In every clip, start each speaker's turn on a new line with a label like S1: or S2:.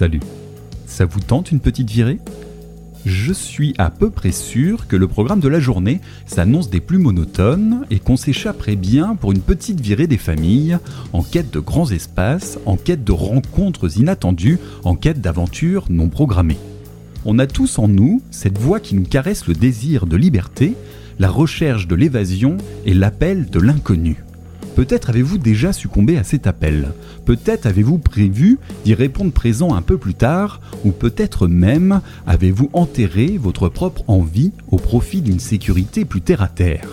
S1: Salut. Ça vous tente une petite virée? Je suis à peu près sûr que le programme de la journée s'annonce des plus monotones et qu'on s'échapperait bien pour une petite virée des familles, en quête de grands espaces, en quête de rencontres inattendues, en quête d'aventures non programmées. On a tous en nous cette voix qui nous caresse le désir de liberté, la recherche de l'évasion et l'appel de l'inconnu. Peut-être avez-vous déjà succombé à cet appel, peut-être avez-vous prévu d'y répondre présent un peu plus tard, ou peut-être même avez-vous enterré votre propre envie au profit d'une sécurité plus terre-à-terre.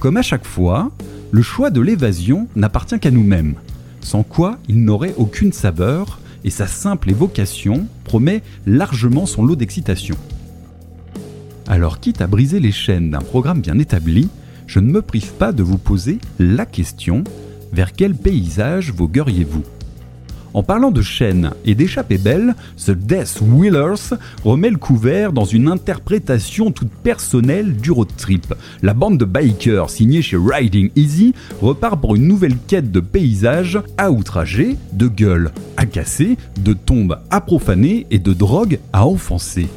S1: Comme à chaque fois, le choix de l'évasion n'appartient qu'à nous-mêmes, sans quoi il n'aurait aucune saveur, et sa simple évocation promet largement son lot d'excitation. Alors quitte à briser les chaînes d'un programme bien établi, je ne me prive pas de vous poser la question vers quel paysage vogueriez-vous en parlant de chaînes et d'échappées belles, ce Death Wheelers remet le couvert dans une interprétation toute personnelle du road trip. La bande de bikers signée chez Riding Easy repart pour une nouvelle quête de paysages à outrager, de gueules à casser, de tombes à profaner et de drogues à enfoncer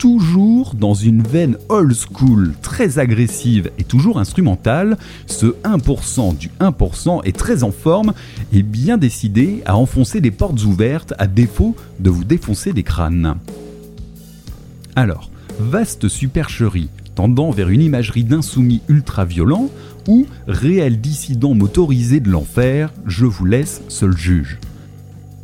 S1: toujours dans une veine old school très agressive et toujours instrumentale, ce 1% du 1% est très en forme et bien décidé à enfoncer des portes ouvertes à défaut de vous défoncer des crânes. Alors, vaste supercherie tendant vers une imagerie d'insoumis ultra-violent ou réel dissident motorisé de l'enfer, je vous laisse seul juge.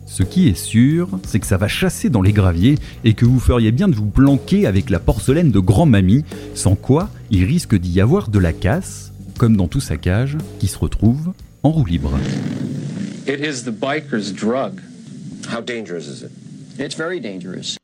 S1: Ce qui est sûr, c'est que ça va chasser dans les graviers et que vous feriez bien de vous planquer avec la porcelaine de grand-mamie, sans quoi il risque d'y avoir de la casse, comme dans tout saccage, qui se retrouve en roue libre.
S2: It is the biker's drug.
S3: How dangerous is it?
S2: It's very dangerous.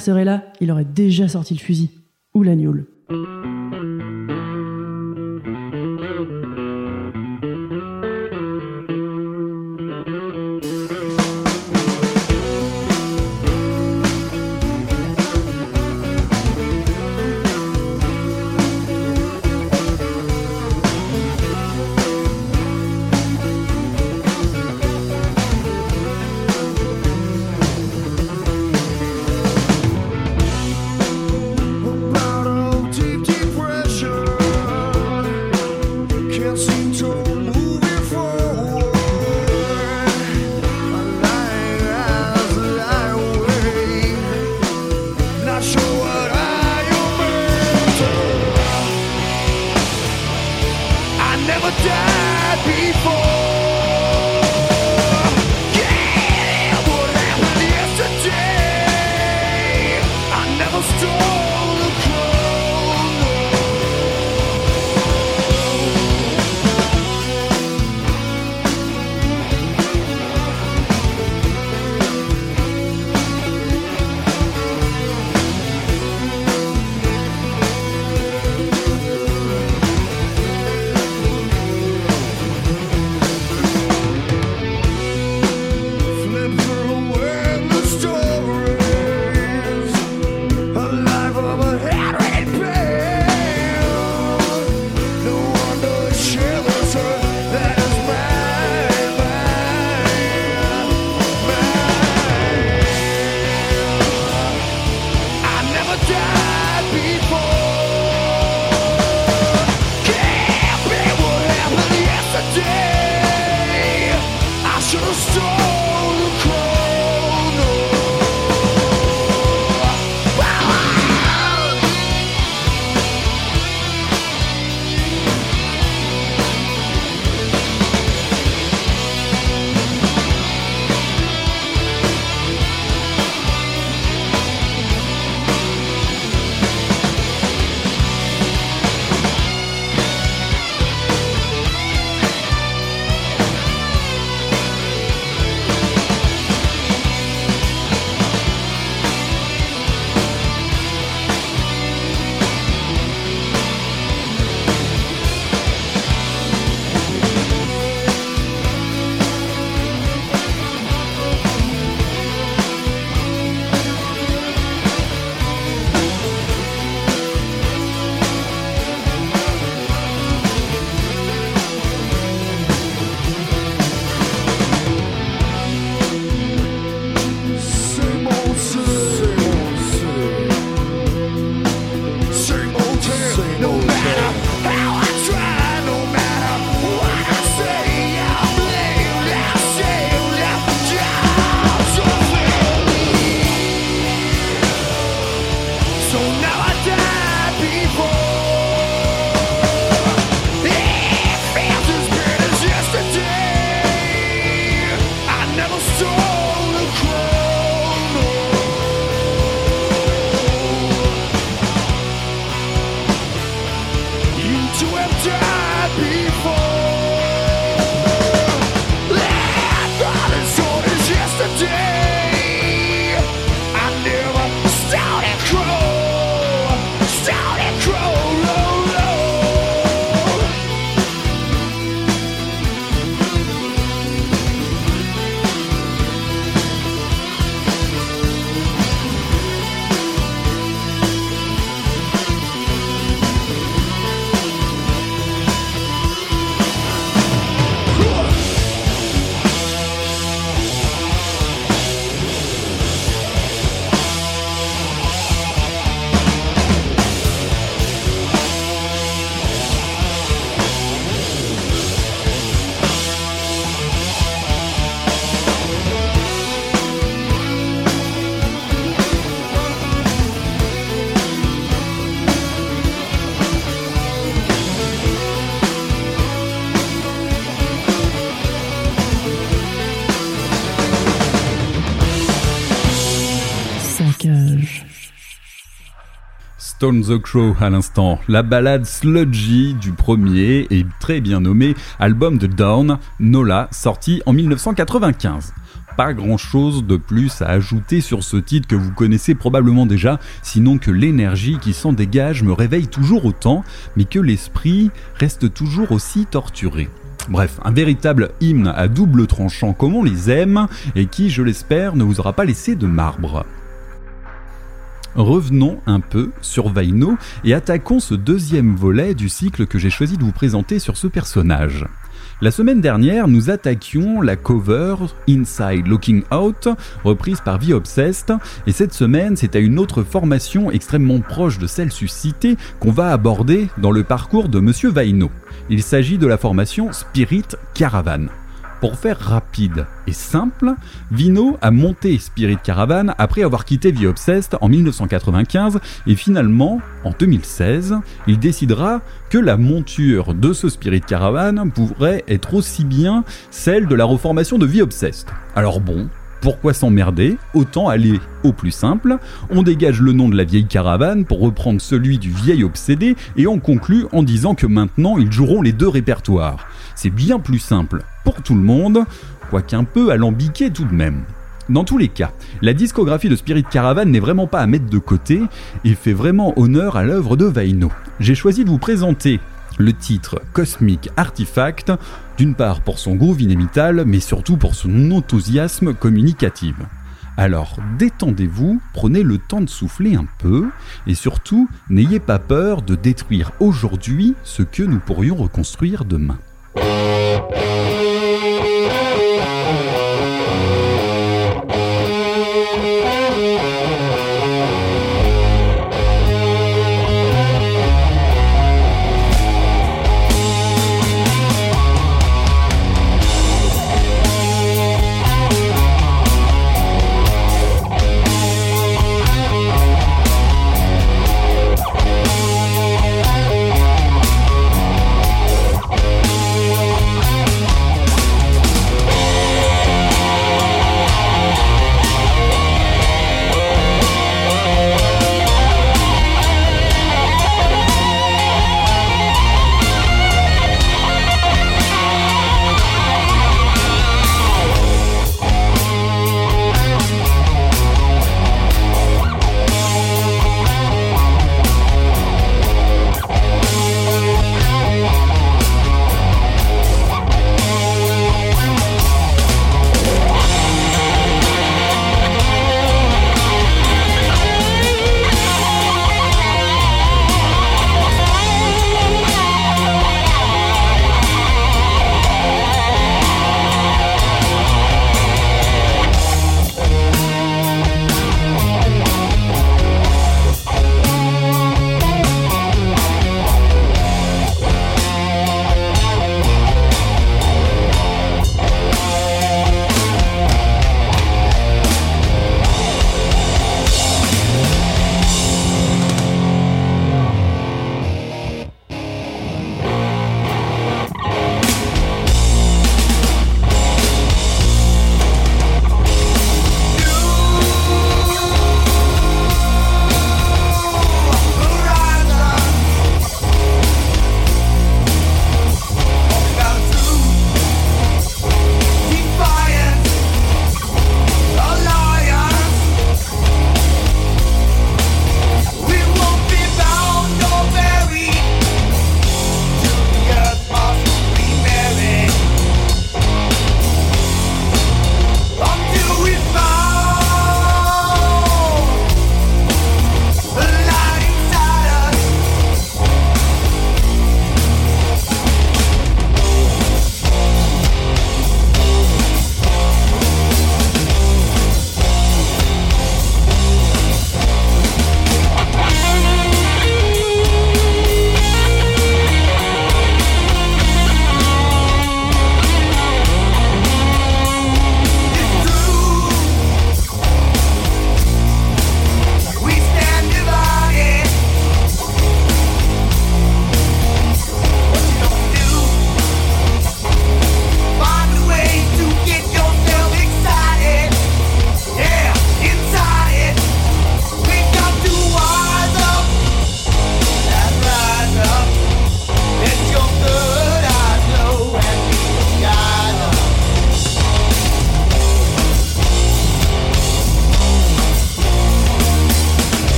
S4: serait là, il aurait déjà sorti le fusil ou la.
S1: Stone the Crow à l'instant, la balade sludgy du premier et très bien nommé album de Dawn, Nola, sorti en 1995 pas grand chose de plus à ajouter sur ce titre que vous connaissez probablement déjà, sinon que l'énergie qui s'en dégage me réveille toujours autant, mais que l'esprit reste toujours aussi torturé. Bref, un véritable hymne à double tranchant comme on les aime, et qui, je l'espère, ne vous aura pas laissé de marbre. Revenons un peu sur Vaino et attaquons ce deuxième volet du cycle que j'ai choisi de vous présenter sur ce personnage. La semaine dernière, nous attaquions la cover Inside Looking Out, reprise par The Obsessed, et cette semaine, c'est à une autre formation extrêmement proche de celle suscitée qu'on va aborder dans le parcours de Monsieur Vaino. Il s'agit de la formation Spirit Caravan. Pour faire rapide et simple, Vino a monté Spirit Caravan après avoir quitté The Obsessed en 1995 et finalement, en 2016, il décidera que la monture de ce Spirit Caravan pourrait être aussi bien celle de la reformation de The Obsessed. Alors bon, pourquoi s'emmerder? Autant aller au plus simple. On dégage le nom de la vieille caravane pour reprendre celui du vieil obsédé et on conclut en disant que maintenant ils joueront les deux répertoires. C'est bien plus simple pour tout le monde, quoiqu'un peu alambiqué tout de même. Dans tous les cas, la discographie de Spirit Caravan n'est vraiment pas à mettre de côté et fait vraiment honneur à l'œuvre de Vaino. J'ai choisi de vous présenter le titre Cosmic Artifact, d'une part pour son groove inémitable, mais surtout pour son enthousiasme communicatif. Alors détendez-vous, prenez le temps de souffler un peu, et surtout n'ayez pas peur de détruire aujourd'hui ce que nous pourrions reconstruire demain.
S5: Música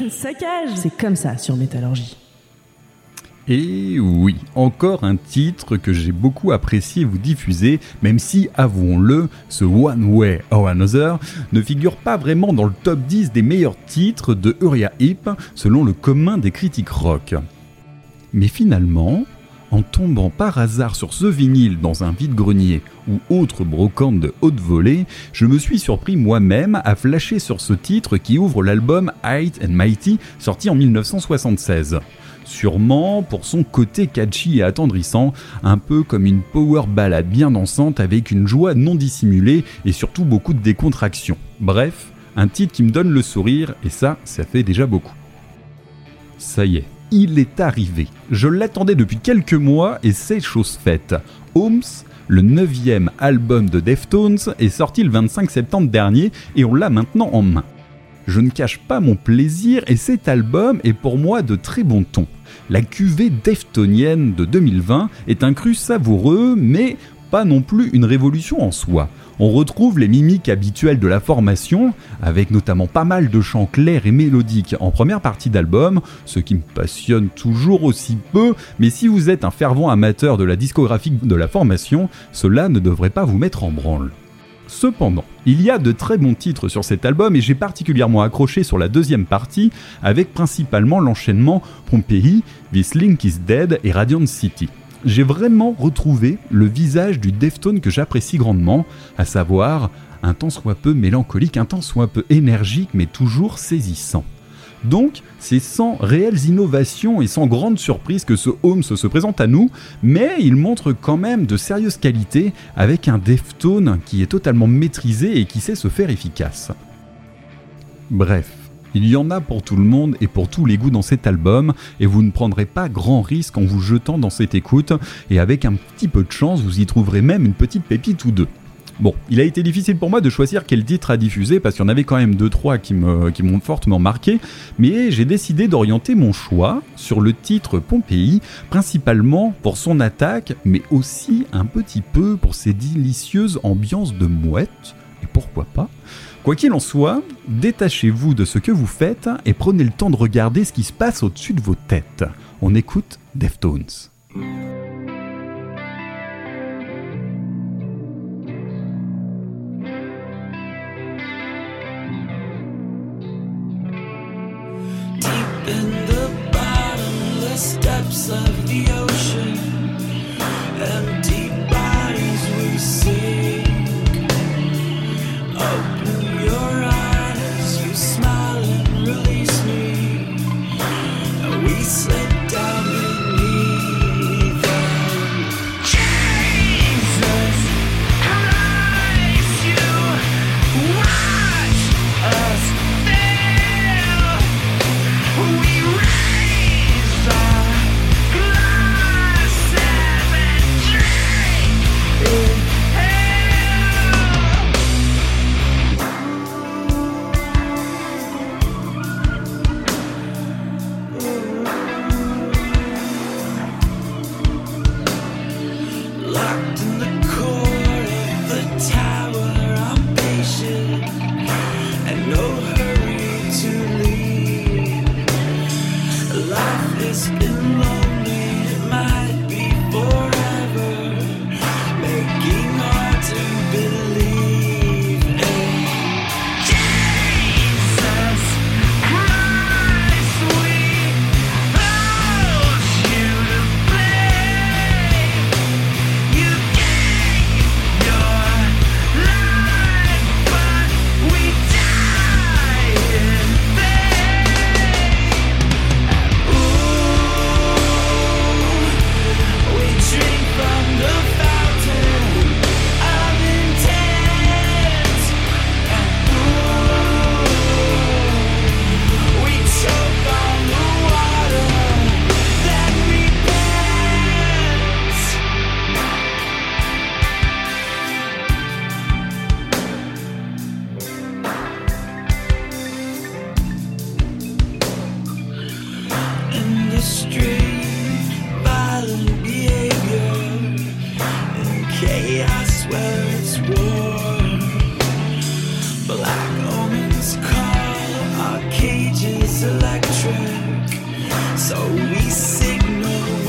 S4: Saccage C'est comme ça sur Métallurgie.
S1: Et oui, encore un titre que j'ai beaucoup apprécié vous diffuser, même si, avouons-le, ce One Way or Another ne figure pas vraiment dans le top 10 des meilleurs titres de Uriah Heep, selon le commun des critiques rock. Mais finalement, en tombant par hasard sur ce vinyle dans un vide-grenier ou autre brocante de haute volée, je me suis surpris moi-même à flasher sur ce titre qui ouvre l'album Height and Mighty sorti en 1976 sûrement pour son côté catchy et attendrissant, un peu comme une power ballade bien dansante avec une joie non dissimulée et surtout beaucoup de décontraction. Bref, un titre qui me donne le sourire et ça, ça fait déjà beaucoup. Ça y est, il est arrivé. Je l'attendais depuis quelques mois et c'est chose faite. Holmes, le neuvième album de Deftones, est sorti le 25 septembre dernier et on l'a maintenant en main. Je ne cache pas mon plaisir et cet album est pour moi de très bon ton. La cuvée deftonienne de 2020 est un cru savoureux, mais non plus une révolution en soi. On retrouve les mimiques habituelles de la formation, avec notamment pas mal de chants clairs et mélodiques en première partie d'album, ce qui me passionne toujours aussi peu, mais si vous êtes un fervent amateur de la discographie de la formation, cela ne devrait pas vous mettre en branle. Cependant, il y a de très bons titres sur cet album et j'ai particulièrement accroché sur la deuxième partie avec principalement l'enchaînement Pompeii, This Link is Dead et Radiant City. J'ai vraiment retrouvé le visage du Deftone que j'apprécie grandement, à savoir un temps soit peu mélancolique, un temps soit peu énergique mais toujours saisissant. Donc, c'est sans réelles innovations et sans grande surprise que ce Holmes se présente à nous, mais il montre quand même de sérieuses qualités avec un Deftone qui est totalement maîtrisé et qui sait se faire efficace. Bref, il y en a pour tout le monde et pour tous les goûts dans cet album, et vous ne prendrez pas grand risque en vous jetant dans cette écoute, et avec un petit peu de chance, vous y trouverez même une petite pépite ou deux. Bon, il a été difficile pour moi de choisir quel titre à diffuser parce qu'il y en avait quand même 2-3 qui m'ont fortement marqué, mais j'ai décidé d'orienter mon choix sur le titre Pompéi, principalement pour son attaque, mais aussi un petit peu pour ses délicieuses ambiances de mouette, et pourquoi pas. Quoi qu'il en soit, détachez-vous de ce que vous faites et prenez le temps de regarder ce qui se passe au-dessus de vos têtes. On écoute Deftones.
S5: of. It's called Arcadia's Electric. So we signal.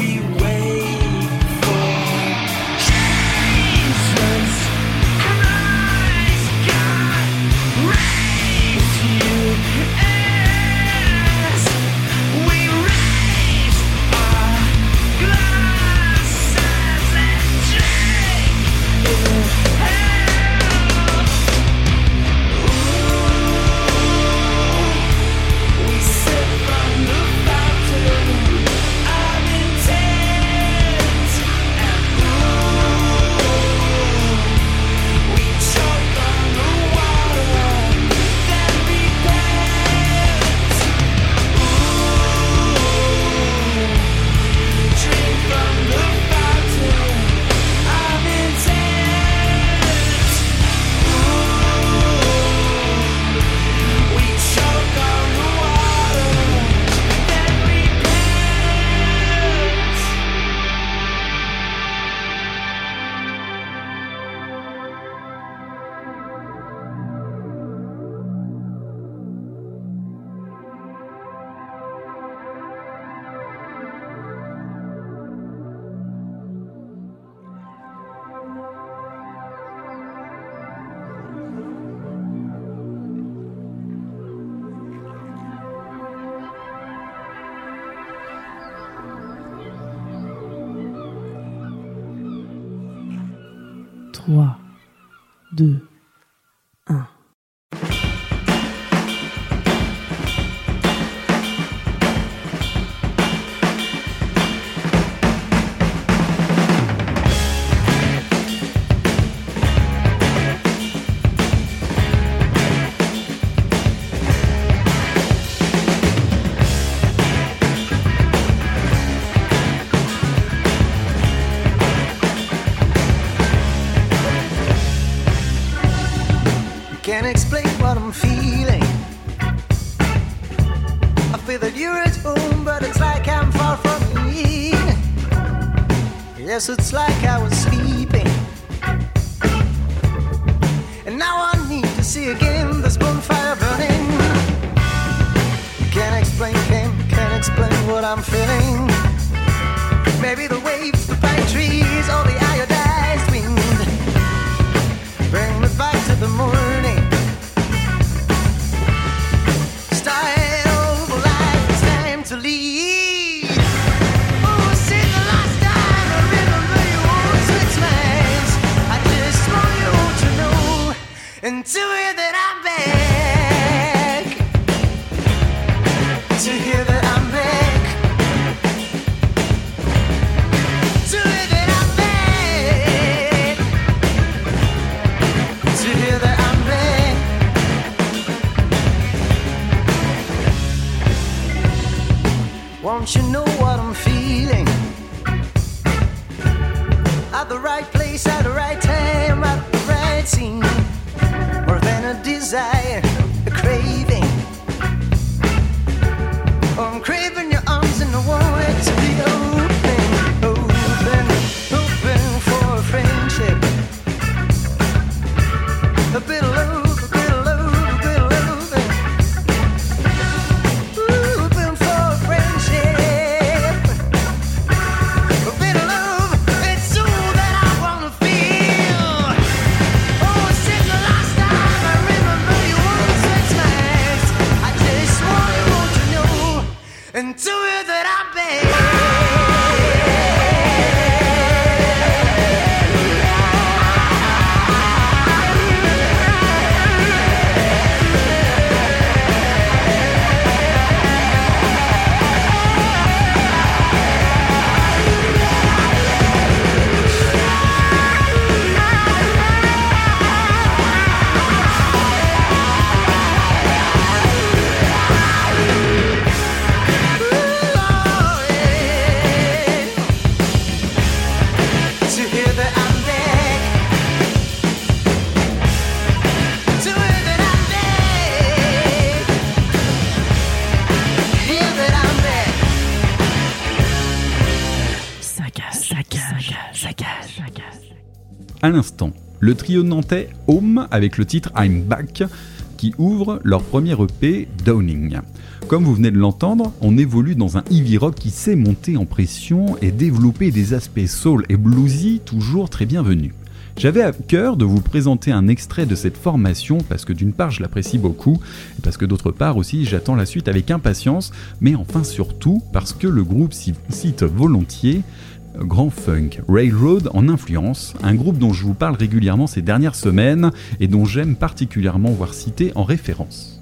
S6: 2,
S7: Yes, it's like I was sleeping.
S1: À l'instant, le trio nantais Home avec le titre I'm Back qui ouvre leur premier EP Downing. Comme vous venez de l'entendre, on évolue dans un heavy rock qui sait monter en pression et développer des aspects soul et bluesy toujours très bienvenus. J'avais à cœur de vous présenter un extrait de cette formation parce que d'une part je l'apprécie beaucoup et parce que d'autre part aussi j'attends la suite avec impatience, mais enfin surtout parce que le groupe cite volontiers Grand Funk Railroad en influence, un groupe dont je vous parle régulièrement ces dernières semaines et dont j'aime particulièrement voir cité en référence.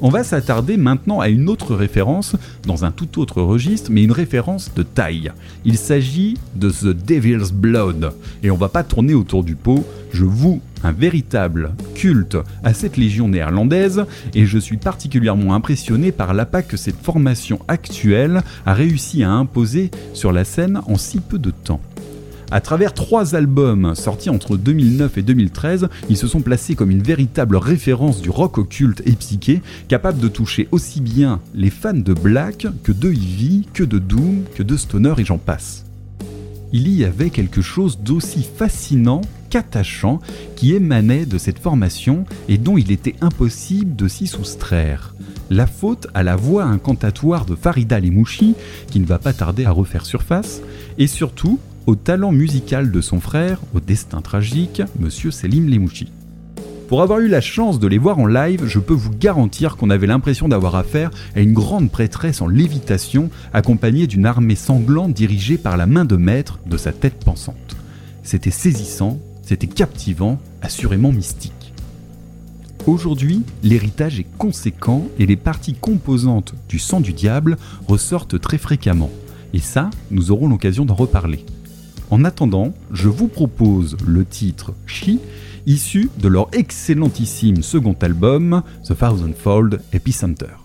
S1: On va s'attarder maintenant à une autre référence, dans un tout autre registre, mais une référence de taille. Il s'agit de The Devil's Blood, et on va pas tourner autour du pot, je voue un véritable culte à cette légion néerlandaise, et je suis particulièrement impressionné par l'appât que cette formation actuelle a réussi à imposer sur la scène en si peu de temps. À travers trois albums sortis entre 2009 et 2013, ils se sont placés comme une véritable référence du rock occulte et psyché, capable de toucher aussi bien les fans de Black que de Heavy, que de Doom, que de Stoner et j'en passe. Il y avait quelque chose d'aussi fascinant qu'attachant qui émanait de cette formation et dont il était impossible de s'y soustraire. La faute à la voix incantatoire de Farida Lemouchi, qui ne va pas tarder à refaire surface, et surtout au talent musical de son frère, au destin tragique, Monsieur Selim Lemouchi. Pour avoir eu la chance de les voir en live, je peux vous garantir qu'on avait l'impression d'avoir affaire à une grande prêtresse en lévitation, accompagnée d'une armée sanglante dirigée par la main de maître de sa tête pensante. C'était saisissant C'était captivant, assurément mystique. Aujourd'hui, l'héritage est conséquent et les parties composantes du sang du diable ressortent très fréquemment. Et ça, nous aurons l'occasion d'en reparler. En attendant, je vous propose le titre She, issu de leur excellentissime second album, The Thousandfold Epicenter.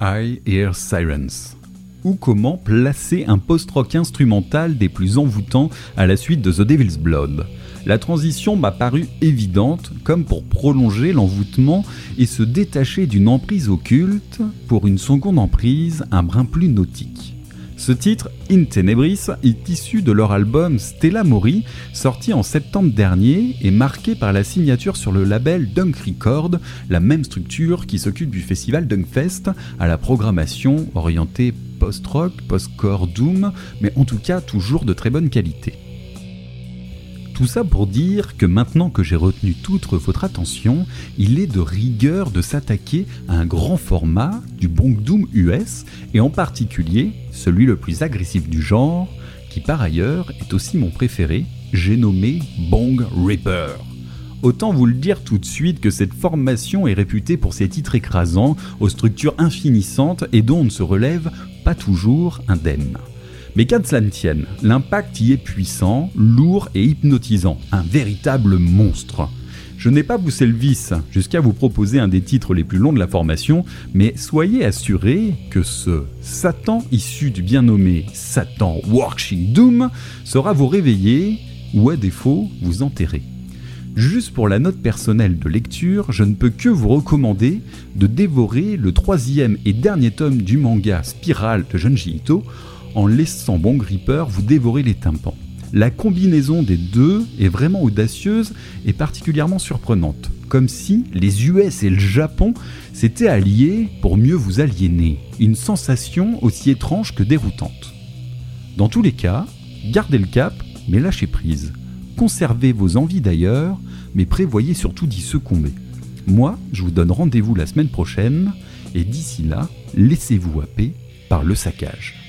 S1: I Hear Sirens. Ou comment placer un post-rock instrumental des plus envoûtants à la suite de The Devil's Blood? La transition m'a paru évidente, comme pour prolonger l'envoûtement et se détacher d'une emprise occulte pour une seconde emprise un brin plus nautique. Ce titre, In Tenebris, est issu de leur album Stella Mori, sorti en septembre dernier et marqué par la signature sur le label Dunk Record, la même structure qui s'occupe du festival Dunkfest, à la programmation orientée post-rock, post-core doom, mais en tout cas toujours de très bonne qualité. Tout ça pour dire que maintenant que j'ai retenu toute votre attention, il est de rigueur de s'attaquer à un grand format du Bong Doom US, et en particulier celui le plus agressif du genre, qui par ailleurs est aussi mon préféré, j'ai nommé Bong Ripper. Autant vous le dire tout de suite que cette formation est réputée pour ses titres écrasants, aux structures infinissantes et dont on ne se relève pas toujours indemne. Mais qu'à cela ne tienne, l'impact y est puissant, lourd et hypnotisant, un véritable monstre. Je n'ai pas poussé le vice jusqu'à vous proposer un des titres les plus longs de la formation, mais soyez assurés que ce Satan issu du bien nommé Satan Working Doom saura vous réveiller ou à défaut vous enterrer. Juste pour la note personnelle de lecture, je ne peux que vous recommander de dévorer le troisième et dernier tome du manga Spiral de Junji Ito en laissant Bon Gripper vous dévorer les tympans. La combinaison des deux est vraiment audacieuse et particulièrement surprenante, comme si les US et le Japon s'étaient alliés pour mieux vous aliéner, une sensation aussi étrange que déroutante. Dans tous les cas, gardez le cap, mais lâchez prise. Conservez vos envies d'ailleurs, mais prévoyez surtout d'y succomber. Moi, je vous donne rendez-vous la semaine prochaine, et d'ici là, laissez-vous happer par le
S6: saccage.